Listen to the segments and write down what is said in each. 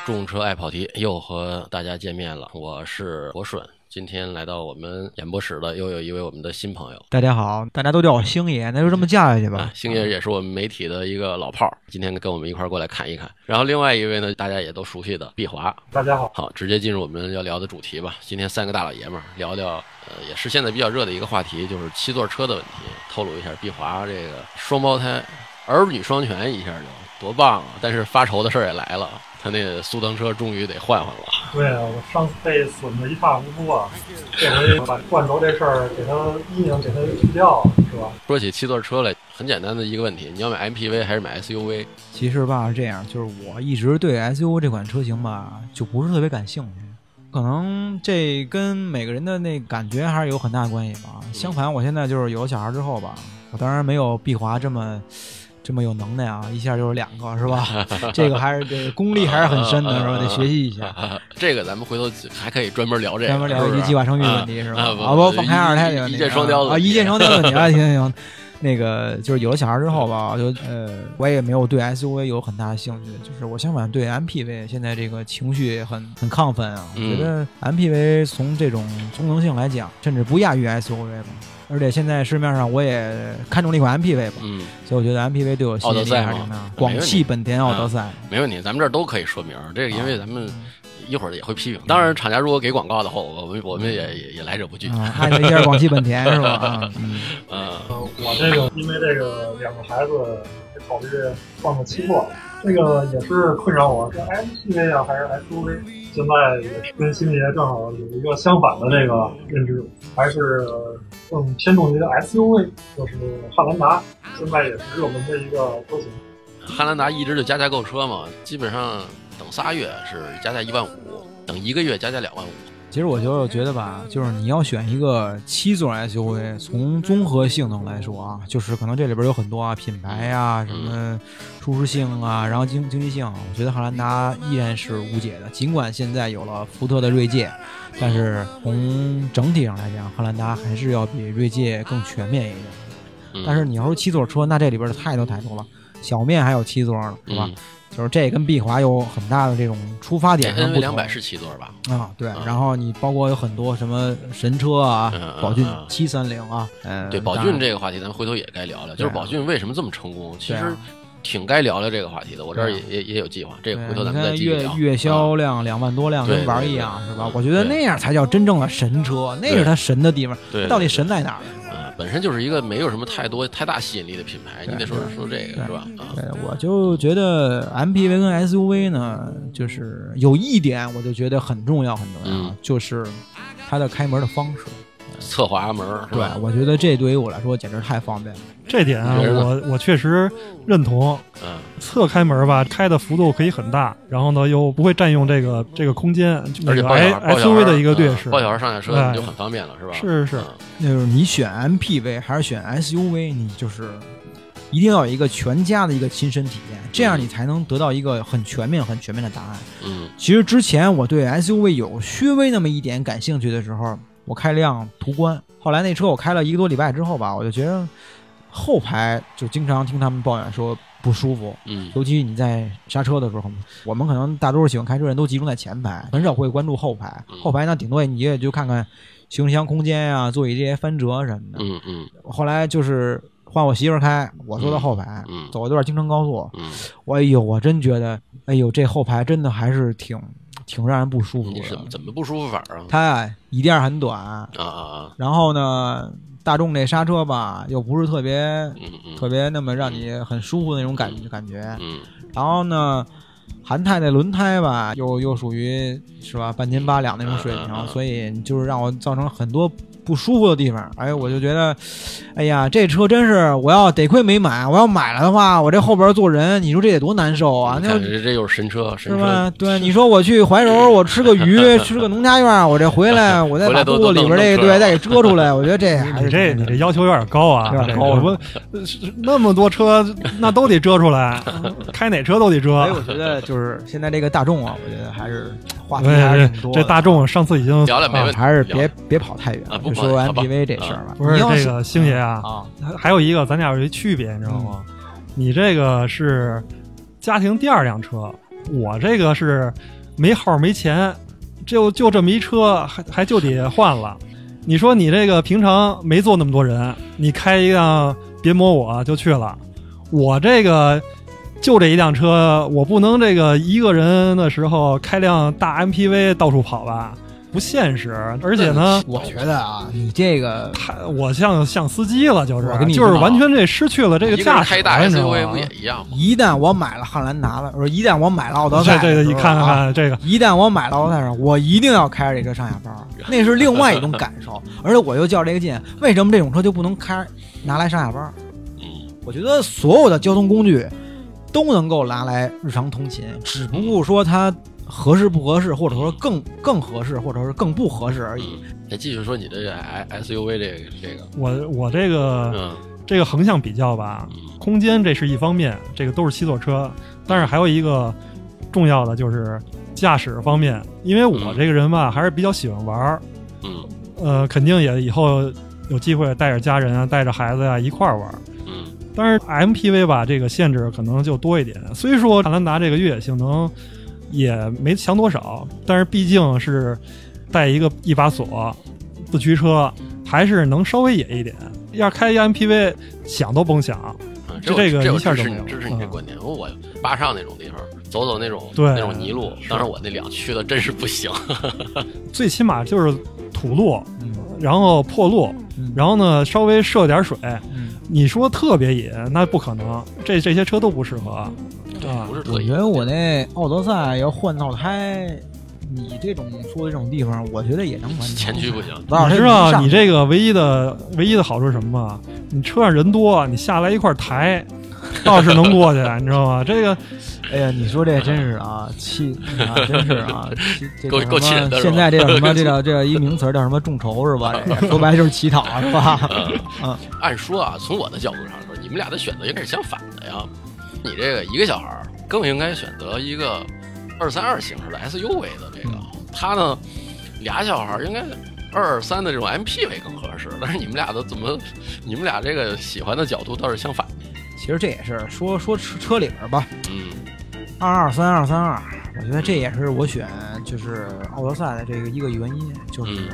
结束，众车爱跑题又和大家见面了，我是国顺。今天来到我们演播室的又有一位我们的新朋友，大家好，大家都叫我星爷，那就这么叫下去吧。星爷也是我们媒体的一个老炮儿，今天跟我们一块儿过来看一看。然后另外一位呢，大家也都熟悉的毕华，大家好。好，直接进入我们要聊的主题吧。今天三个大老爷们儿聊聊，呃，也是现在比较热的一个话题，就是七座车的问题。透露一下，毕华这个双胞胎，儿女双全，一下就多棒啊！但是发愁的事儿也来了。他那速腾车终于得换换了。对啊，我上次被损的一塌糊涂啊！这回把罐头这事儿给他阴影给他去掉，是吧？说起七座车来，很简单的一个问题：你要买 MPV 还是买 SUV？其实吧是这样，就是我一直对 SUV 这款车型吧就不是特别感兴趣。可能这跟每个人的那感觉还是有很大关系吧。相反，我现在就是有了小孩之后吧，我当然没有碧华这么。这么有能耐啊！一下就是两个，是吧？这个还是这功力还是很深的，是吧？得学习一下。这个咱们回头还可以专门聊这个，专门聊一句计划生育问题，是吧？啊不，放开二胎的问题，一箭双雕啊，一箭双雕的问题啊，行行行。那个就是有了小孩之后吧，就呃，我也没有对 SUV 有很大的兴趣，就是我相反对 MPV 现在这个情绪很很亢奋啊。我觉得 MPV 从这种功能性来讲，甚至不亚于 SUV 吧。而且现在市面上我也看中了一款 MPV 吧，嗯，所以我觉得 MPV 对我吸引力还是怎么样。广汽本田奥德赛，没问题，咱们这儿都可以说明。这个因为咱们一会儿也会批评。当然，厂家如果给广告的话，我们我们也也也来者不拒。爱一下广汽本田是吧？嗯，我这个因为这个两个孩子得，考虑换个七座，这个也是困扰我，是 MPV 啊还是 SUV？现在也是跟新杰正好有一个相反的这个认知，还是。更偏重于 SUV，就是汉兰达，现在也是热门的一个车型。汉兰达一直就加价购车嘛，基本上等仨月是加价一万五，等一个月加价两万五。其实我就觉得吧，就是你要选一个七座 SUV，从综合性能来说啊，就是可能这里边有很多啊，品牌呀，什么舒适性啊，然后经经济性，我觉得汉兰达依然是无解的。尽管现在有了福特的锐界，但是从整体上来讲，汉兰达还是要比锐界更全面一点。但是你要说七座车，那这里边的太多太多了，小面还有七座呢，是吧？就是这跟碧华有很大的这种出发点上不同。两百是七座吧？啊，对。然后你包括有很多什么神车啊，宝骏七三零啊，对，宝骏这个话题咱们回头也该聊聊。就是宝骏为什么这么成功？其实挺该聊聊这个话题的。我这儿也也也有计划，这个回头咱们再继续聊。月月销量两万多辆，跟玩一样是吧？我觉得那样才叫真正的神车，那是它神的地方。对，到底神在哪儿？本身就是一个没有什么太多太大吸引力的品牌，你得说说这个是吧？对，我就觉得 MPV 跟 SUV 呢，就是有一点我就觉得很重要很重要，就是它的开门的方式。侧滑门，对，我觉得这对于我来说简直太方便了。这点啊，我我确实认同。嗯，侧开门吧，开的幅度可以很大，然后呢又不会占用这个这个空间，而且 SUV 的一个劣势，抱小孩上下车就很方便了，是吧？是是是。就是你选 MPV 还是选 SUV，你就是一定要有一个全家的一个亲身体验，这样你才能得到一个很全面、很全面的答案。嗯，其实之前我对 SUV 有稍微那么一点感兴趣的时候。我开辆途观，后来那车我开了一个多礼拜之后吧，我就觉得后排就经常听他们抱怨说不舒服，嗯，尤其你在刹车的时候，我们可能大多数喜欢开车人都集中在前排，很少会关注后排，后排呢顶多你也就看看行李箱空间呀、座椅这些翻折什么的，嗯嗯。后来就是换我媳妇开，我坐在后排，走一段京承高速，嗯，我哎呦，我真觉得，哎呦，这后排真的还是挺。挺让人不舒服的，怎么怎么不舒服法啊？它椅垫很短啊啊啊！然后呢，大众这刹车吧，又不是特别特别那么让你很舒服的那种感感觉。嗯。然后呢，韩泰那轮胎吧，又又属于是吧半斤八两那种水平，所以就是让我造成很多。不舒服的地方，哎，我就觉得，哎呀，这车真是，我要得亏没买，我要买了的话，我这后边坐人，你说这得多难受啊！那这这又是神车，是吧？对，你说我去怀柔，我吃个鱼，吃个农家院，我这回来，我再把肚子里边这个对再给遮出来，我觉得这还是这你这要求有点高啊，有点高不？那么多车那都得遮出来，开哪车都得遮。哎，我觉得就是现在这个大众啊，我觉得还是话题还是挺多。这大众上次已经聊了没，还是别别跑太远。说 MPV 这事儿吧，不是这个星爷啊，啊，还有一个咱俩有一区别，你知道吗？你这个是家庭第二辆车，我这个是没号没钱，就就这么一车，还还就得换了。你说你这个平常没坐那么多人，你开一辆别摸我就去了，我这个就这一辆车，我不能这个一个人的时候开辆大 MPV 到处跑吧，不现实。而且呢，我觉得啊，你这个太我像像司机了，就是就是完全这失去了这个驾驶人开大不也一样吗？一旦我买了汉兰达了，不是一旦我买了奥德赛这这个你看看这个，一旦我买了奥德赛上，我一定要开着这车上下班儿，那是另外一种感受。而且我又较这个劲，为什么这种车就不能开拿来上下班儿？嗯，我觉得所有的交通工具都能够拿来日常通勤，只不过说它合适不合适，或者说更更合适，或者说更不合适而已。再继续说你这个 S SUV 这个这个，我我这个嗯。这个横向比较吧，嗯。空间这是一方面，这个都是七座车，但是还有一个重要的就是驾驶方面，因为我嗯这个人吧还是比较喜欢玩儿，嗯。呃，肯定也以后有机会带着家人啊，带着孩子呀、一块儿玩儿。嗯但是 MPV 吧，这个限制可能就多一点。虽说汉兰达这个越野性能也没强多少，但是毕竟是带一个一把锁四驱车，还是能稍微野一点。要开一 MPV，想都甭想。这个一下就没有支持你支持你这嗯观点。我巴上那种地方走走那种对那种泥路，当时我那两驱的真是不行。最起码就是土路，嗯然后破路，嗯然后呢稍微涉点水。嗯，你说特别野，那不可能，这这些车都不适合对。不是特意我觉得我那奥德赛要换套胎，你这种说的这种地方，我觉得也能完成。前驱不行，你知道你这个唯一的唯一的好处是什么吗？你车上人多，你下来一块儿抬，倒是能过去，你知道吗？这个哎呀，你说这真是啊，气啊，真是啊，气这够叫什么够气人的现在这叫什么？这叫 这叫一名词叫什么众筹是吧？说白了就是乞讨是吧？嗯，按说啊，从我的角度上说，你们俩的选择应该是相反的呀。你这个一个小孩儿更应该选择一个二三二形式的 SUV 的这个，他呢俩小孩儿应该二二三的这种 MPV 更合适。但是你们俩的怎么，你们俩这个喜欢的角度倒是相反的。其实这也是说说车车里边吧，嗯二二三二三二，我觉得这也是我选就是奥德赛的这个一个原因，就是。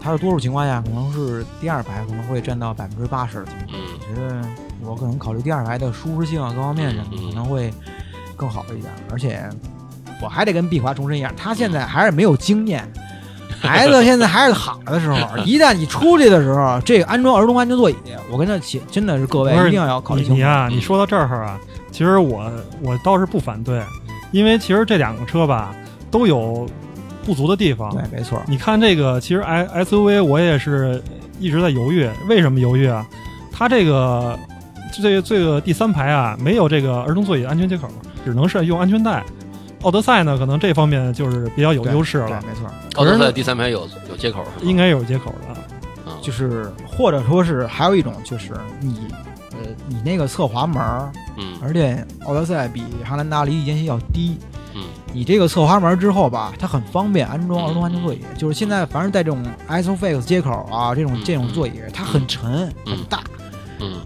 它的多数情况下可能是第二排可能会占到百分之八十的情况。嗯我觉得我可能考虑第二排的舒适性啊各方面什么的可能会更好一点，而且我还得跟碧华重申一样，他现在还是没有经验。孩子现在还是躺着的时候，一旦你出去的时候，这个安装儿童安全座椅，我跟他起真的是各位一定要考虑清楚。你你啊，嗯你说到这儿啊，其实我我倒是不反对，因为其实这两个车吧都有不足的地方。对，没错，你看这个，其实 I SUV 我也是一直在犹豫，为什么犹豫啊？它这个这个这个第三排啊，没有这个儿童座椅安全接口，只能是用安全带。奥德赛呢，可能这方面就是比较有优势了，没错，奥德赛第三排有有接口？应该有接口的。嗯。就是或者说是还有一种就是你呃你那个侧滑门而且奥德赛比汉兰达离地间隙要低，嗯。你这个侧滑门之后吧，它很方便安装儿童安全座椅。就是现在凡是带这种 ISOFIX 接口啊，这种嗯这种座椅，它很沉嗯。很大，嗯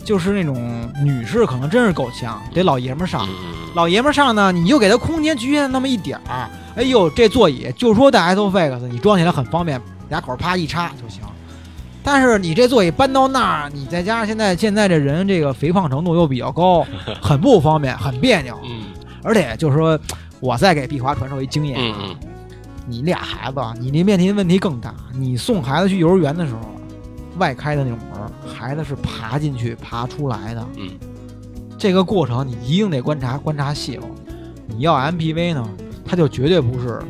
就是那种女士可能真是够呛，得老爷们儿上。嗯老爷们儿上呢，你就给他空间局限那么一点儿，哎呦，这座椅就说带 ISOFIX，你装起来很方便，俩口啪一插就行。但是你这座椅搬到那儿，你再加上现在现在这人这个肥胖程度又比较高，很不方便，很别扭。嗯而且就是说，我再给碧华传授一经验啊，嗯嗯你俩孩子，你那面临问题更大。你送孩子去幼儿园的时候，外开的那种门，孩子是爬进去爬出来的。嗯这个过程你一定得观察观察细了。你要 MPV 呢，它就绝对不是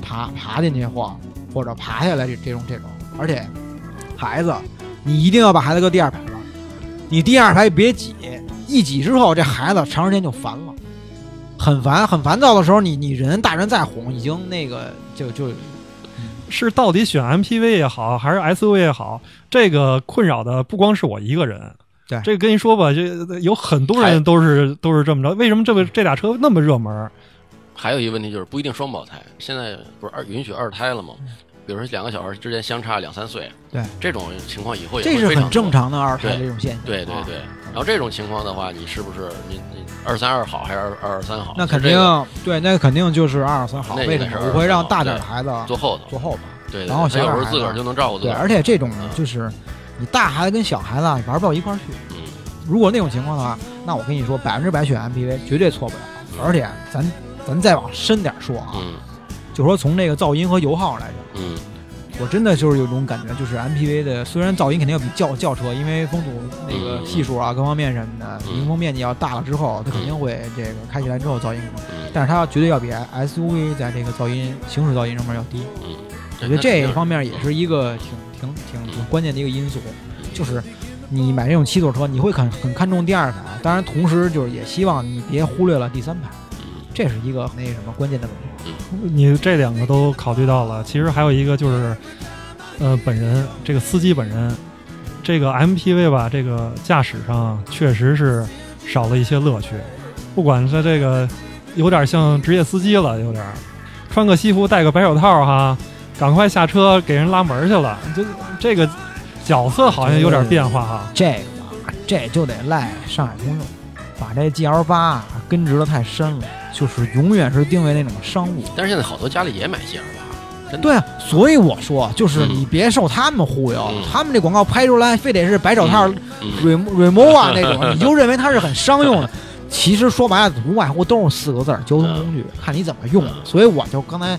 爬爬进去或或者爬下来这这种这种，而且孩子，你一定要把孩子搁第二排了，你第二排别挤，一挤之后这孩子长时间就烦了，很烦很烦躁的时候，你你人大人再哄，已经那个就就是到底选 MPV 也好，还是 SUV 也好，这个困扰的不光是我一个人。对这个跟你说吧，这有很多人都是都是这么着。为什么这个这俩车那么热门？还有一个问题就是不一定双胞胎，现在不是二允许二胎了吗？比如说两个小孩之间相差两三岁，对，这种情况以后也这是会非常多很正。常的二胎这种现象。啊对对对，然后这种情况的话，你是不是你你二三二好还是二二二三好？那肯定这个对，那肯定就是二二三好。那为什么？我会让大点的孩子坐后头，坐后头。对，对然后小孩子自个儿就能照顾自对，个儿。而且这种嗯就是你大孩子跟小孩子啊玩不到一块儿去。嗯如果那种情况的话，那我跟你说，百分之百选 MPV 绝对错不了。而且咱咱再往深点说啊，嗯就说从这个噪音和油耗来讲，嗯。我真的就是有种感觉，就是 MPV 的虽然噪音肯定要比轿轿车，因为风阻那个嗯。系数啊各方面什么的，嗯。迎风面积要大了之后，它肯定会这个开起来之后噪音但是它绝对要比 SUV 在这个噪音行驶噪音上面要低。嗯，我觉得这一方面面也是一个挺挺挺挺关键的一个因素，就是你买这种七座车，你会很很看重第二排，当然同时就是也希望你别忽略了第三排，这是一个那什么关键的问题。你这两个都考虑到了，其实还有一个就是，呃，本人这个司机本人，这个 MPV 吧，这个驾驶上确实是少了一些乐趣。不管是这个有点像职业司机了，有点儿穿个西服戴个白手套哈，赶快下车给人拉门去了，就这个角色好像有点变化哈。这个吧，这就得赖上海通用，把这 GL 八根植的太深了，就是永远是定位那种商务。但是现在好多家里也买 GL 八，对啊，所以我说，就是嗯。你别受他们忽悠，嗯。他们这广告拍出来非得是白手套、嗯。rem remova 那种，你就认为它是很商用的。其实说白了，无外乎都是四个字儿：交通工具，看你怎么用。嗯。所以我就刚才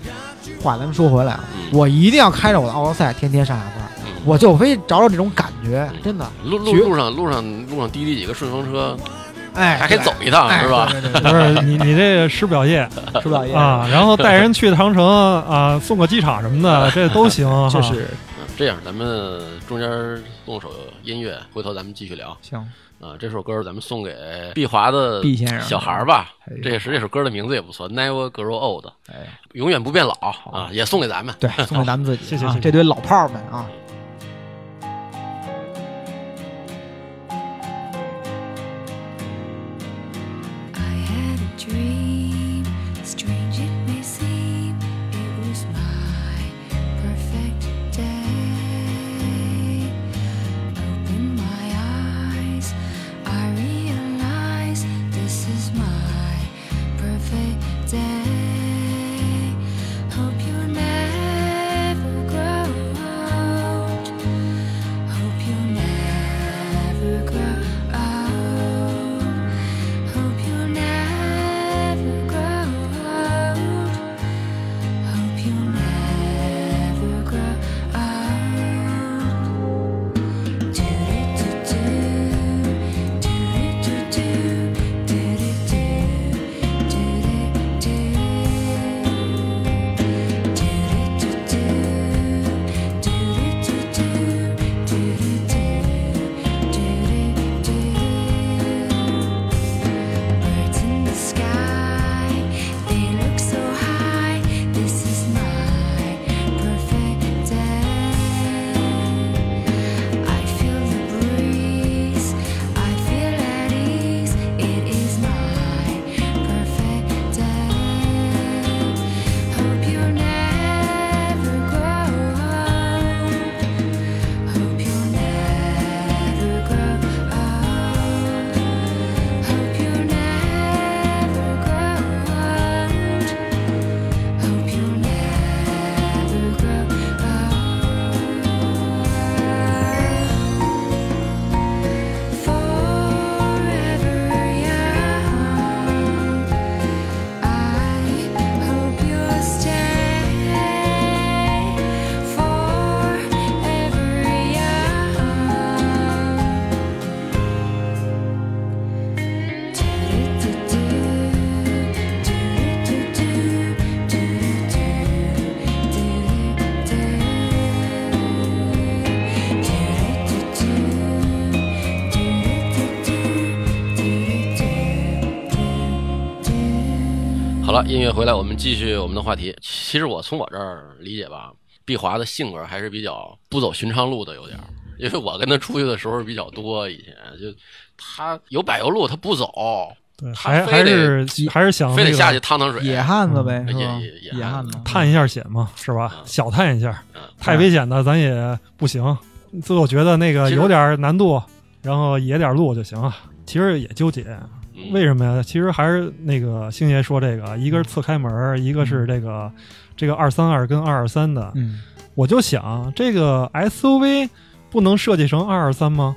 话咱们说回来我一定要开着我的奥德赛天天上下班，嗯。我就非找找这种感觉，真的。路路路上路上路上滴滴几个顺风车，哎，还可以走一趟，哎是吧？对对对不是你你这个师表业对，是吧？也 啊，然后带人去长城啊，送个机场什么的，这都行 哈。就是嗯这样咱们中间送首音乐，回头咱们继续聊行，啊。这首歌咱们送给毕华的毕先生小孩儿吧这也是这首歌的名字也不错，Never Grow Old，哎，永远不变老啊，也送给咱们。对，送给咱们自己，谢谢这堆老炮儿们啊。Dream, 好，音乐回来，我们继续我们的话题。其实我从我这儿理解吧，毕华的性格还是比较不走寻常路的，有点儿。因为我跟他出去的时候比较多，以前就他有柏油路他不走，还还是还是想非得下去个烫烫水，野汉子呗，野野？野野汉子，探一下险嘛，是吧？嗯小探一下，嗯太危险的咱也不行。最后觉得那个有点难度，然后野点路就行了。其实也纠结，嗯为什么呀？其实还是那个星爷说这个，一个是侧开门，一个是这个这个二三二跟二二三的。嗯，我就想，这个 SUV 不能设计成二二三吗？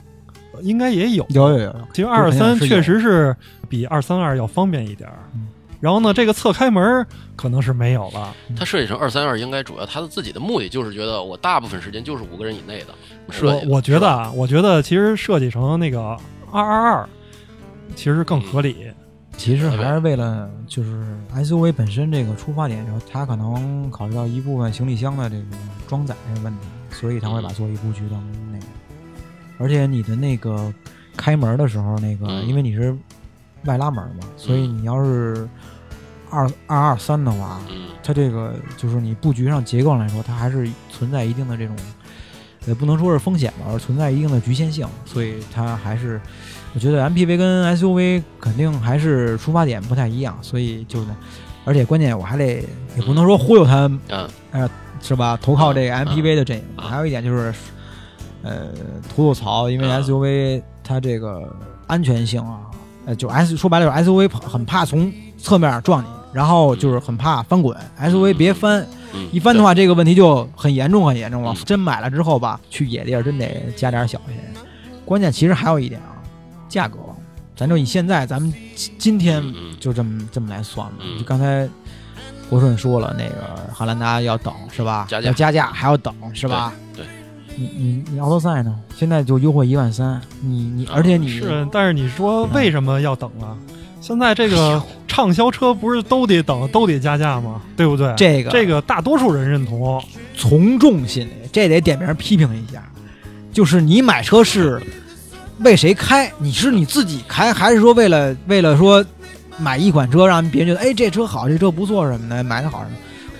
应该也有。有有有，其实二二三确实是比二三二要方便一点儿嗯。然后呢，这个侧开门可能是没有了。它设计成二三二，应该主要它的自己的目的就是觉得我大部分时间就是五个人以内的设计的。我我觉得，啊，我觉得其实设计成那个二二二，其实更合理。其实还是为了就是 SUV 本身这个出发点，然后它可能考虑到一部分行李箱的这个装载这个问题，所以它会把座椅布局成那个。而且你的那个开门的时候，那个嗯因为你是外拉门嘛，所以你要是二二二三的话，嗯它这个就是你布局上结构上来说，它还是存在一定的这种，也不能说是风险吧，而存在一定的局限性，所以它还是，我觉得 MPV 跟 SUV 肯定还是出发点不太一样，所以就是，而且关键我还得也不能说忽悠他，嗯。是吧？投靠这个嗯。MPV 的阵营，嗯。还有一点就是，呃，吐吐槽，因为嗯。SUV 它这个安全性啊，呃，就 S 说白了就是 SUV 很怕从侧面撞你，然后就是很怕翻滚，SUV 别翻，嗯，一翻的话这个问题就很严重很严重。了嗯。真买了之后吧，去野地儿真得加点小心。关键其实还有一点啊，价格，咱就以现在咱们今今天就这么这么来算吧。嗯就刚才国顺说了，那个汉兰达要等是吧？加价要加价还要等是吧？对对你你你奥德赛呢？现在就优惠一万三，你你而且你是，但是你说嗯为什么要等啊？现在这个畅销车不是都得等，都得加价吗？对不对？这个这个大多数人认同。从众心理，这得点名批评一下。就是你买车是为谁开？你是你自己开，还是说为了为了说买一款车让别人觉得哎这车好，这车不错什么的，买的好什么？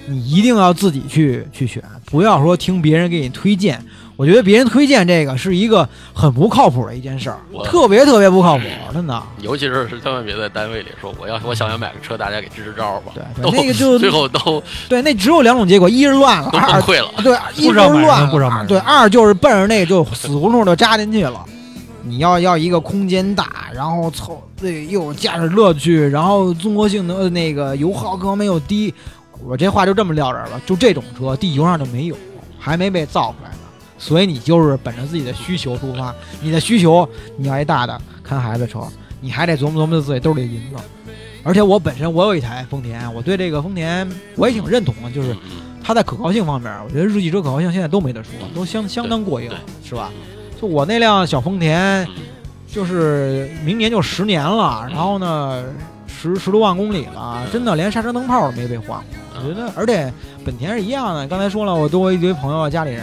你一定要自己去去选，不要说听别人给你推荐。我觉得别人推荐这个是一个很不靠谱的一件事儿，特别特别不靠谱，真的。尤其是是千万别在单位里说我要我想要买个车，大家给支支招吧。对对那个就 最后都 对，那只有两种结果：一是乱了，都崩二溃了。对，一是乱了，人不让买对，二就是奔着那个就死胡同就扎进去了。你要要一个空间大，然后凑对又有驾驶乐趣，然后综合性能那个油耗各方面又低，我这话就这么撂这儿了。就这种车，地球上就没有，还没被造出来呢。所以你就是本着自己的需求出发，你的需求你要一大的看孩子车，你还得琢磨琢磨自己兜里的银子。而且我本身我有一台丰田，我对这个丰田我也挺认同的，就是它在可靠性方面，我觉得日系车可靠性现在都没得说，都相相当过硬，是吧？就我那辆小丰田，嗯。就是明年就十年了，然后呢，十十多万公里了，真的连刹车灯泡都没被换过。我觉得，而且本田是一样的，刚才说了，我多一堆朋友、家里人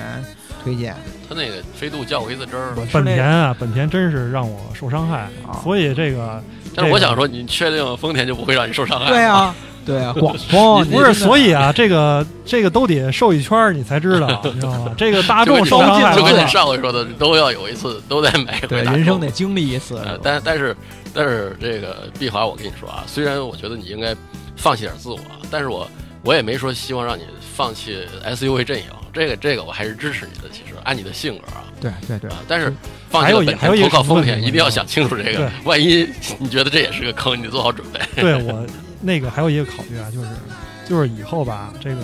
推荐，他那个飞度叫过一次真儿，本田啊，本田真是让我受伤害，啊。所以这个但是我想说，你确定丰田就不会让你受伤害？对，啊，对啊，广丰不是，所以啊，这个这个都得瘦一圈儿你才知道，你知道吗？这个大众受伤害了就跟你上回说的，都要有一次，都得买回对人生得经历一次，呃，但但是但是这个碧华，我跟你说啊，虽然我觉得你应该放弃点自我，但是我我也没说希望让你放弃 SUV 阵营，这个这个我还是支持你的。其实按你的性格啊，对对对啊，但是放还弃了本有还有一田投靠丰田，一定要想清楚这个，万一你觉得这也是个坑，你做好准备。对我那个还有一个考虑啊，就是就是以后吧，这个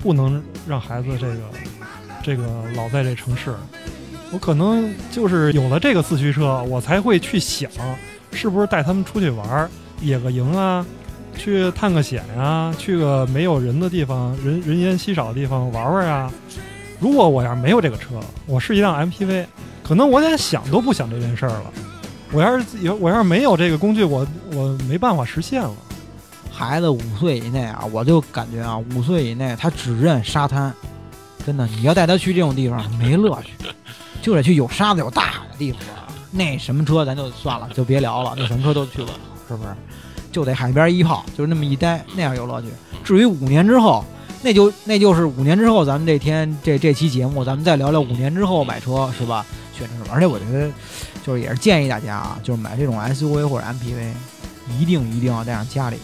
不能让孩子这个这个老在这城市。我可能就是有了这个四驱车，我才会去想，是不是带他们出去玩儿，野个营啊，去探个险呀、去个没有人的地方，人人烟稀少的地方玩玩啊。如果我要没有这个车，我是一辆 MPV，可能我连想都不想这件事儿了。我要是有我要是没有这个工具，我我没办法实现了。孩子五岁以内啊，我就感觉啊，五岁以内他只认沙滩，真的，你要带他去这种地方没乐趣，就得去有沙子有大海的地方。那什么车咱就算了，就别聊了，那什么车都去不了，是不是？就得海边一泡，就是那么一待，那样有乐趣。至于五年之后，那就那就是五年之后，咱们这天这这期节目，咱们再聊聊五年之后买车是吧？选择什么？而且我觉得，就是也是建议大家啊，就是买这种 SUV 或者 MPV，一定一定要带上家里，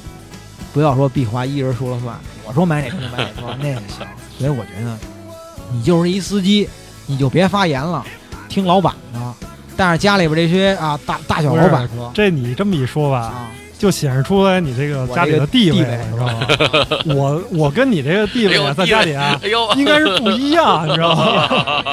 不要说毕华一人说了算，我说买哪车就买哪车，那也行。所以我觉得，你就是一司机，你就别发言了，听老板的，但是家里边这些啊大大小老板车这你这么一说吧，啊，就显示出来你这个家里的地位我这个地位了，知道吗？我我跟你这个地位在家里啊，哎呦，应该是不一样，你知道吗？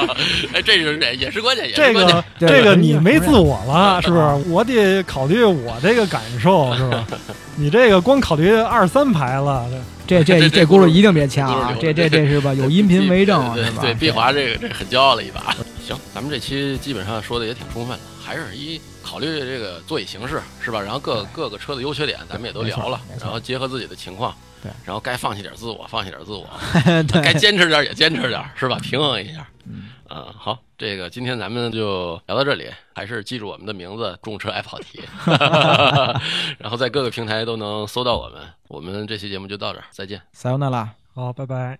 哎，这是也也是关键，也这是关键。个这个你没自我了，是不是？我得考虑我这个感受，是吧？你这个光考虑二三排了，这这这这轱辘一定别掐啊这这这这是吧？有音频为证对吧？对对，碧华这个这很骄傲了一把。行，咱们这期基本上说的也挺充分了，还是一考虑这个座椅形式是吧？然后各各个车的优缺点咱们也都聊了然后结合自己的情况，对，然后该放弃点自我，放弃点自我，对 该坚持点也坚持点，是吧？平衡一下。嗯嗯，好，这个今天咱们就聊到这里，还是记住我们的名字“众车爱跑题”，然后在各个平台都能搜到我们。我们这期节目就到这儿，再见。撒由那拉。好，拜拜。